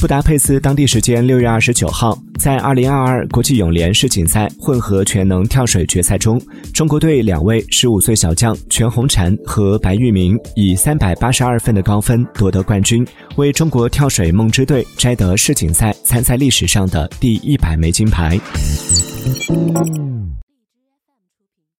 布达佩斯当地时间六月二十九号在二零二二国际泳联世锦赛混合全能跳水决赛中中国队两位十五岁小将全红婵和白玉明以三百八十二分的高分夺得冠军为中国跳水梦之队摘得世锦赛参赛历史上的第一百枚金牌。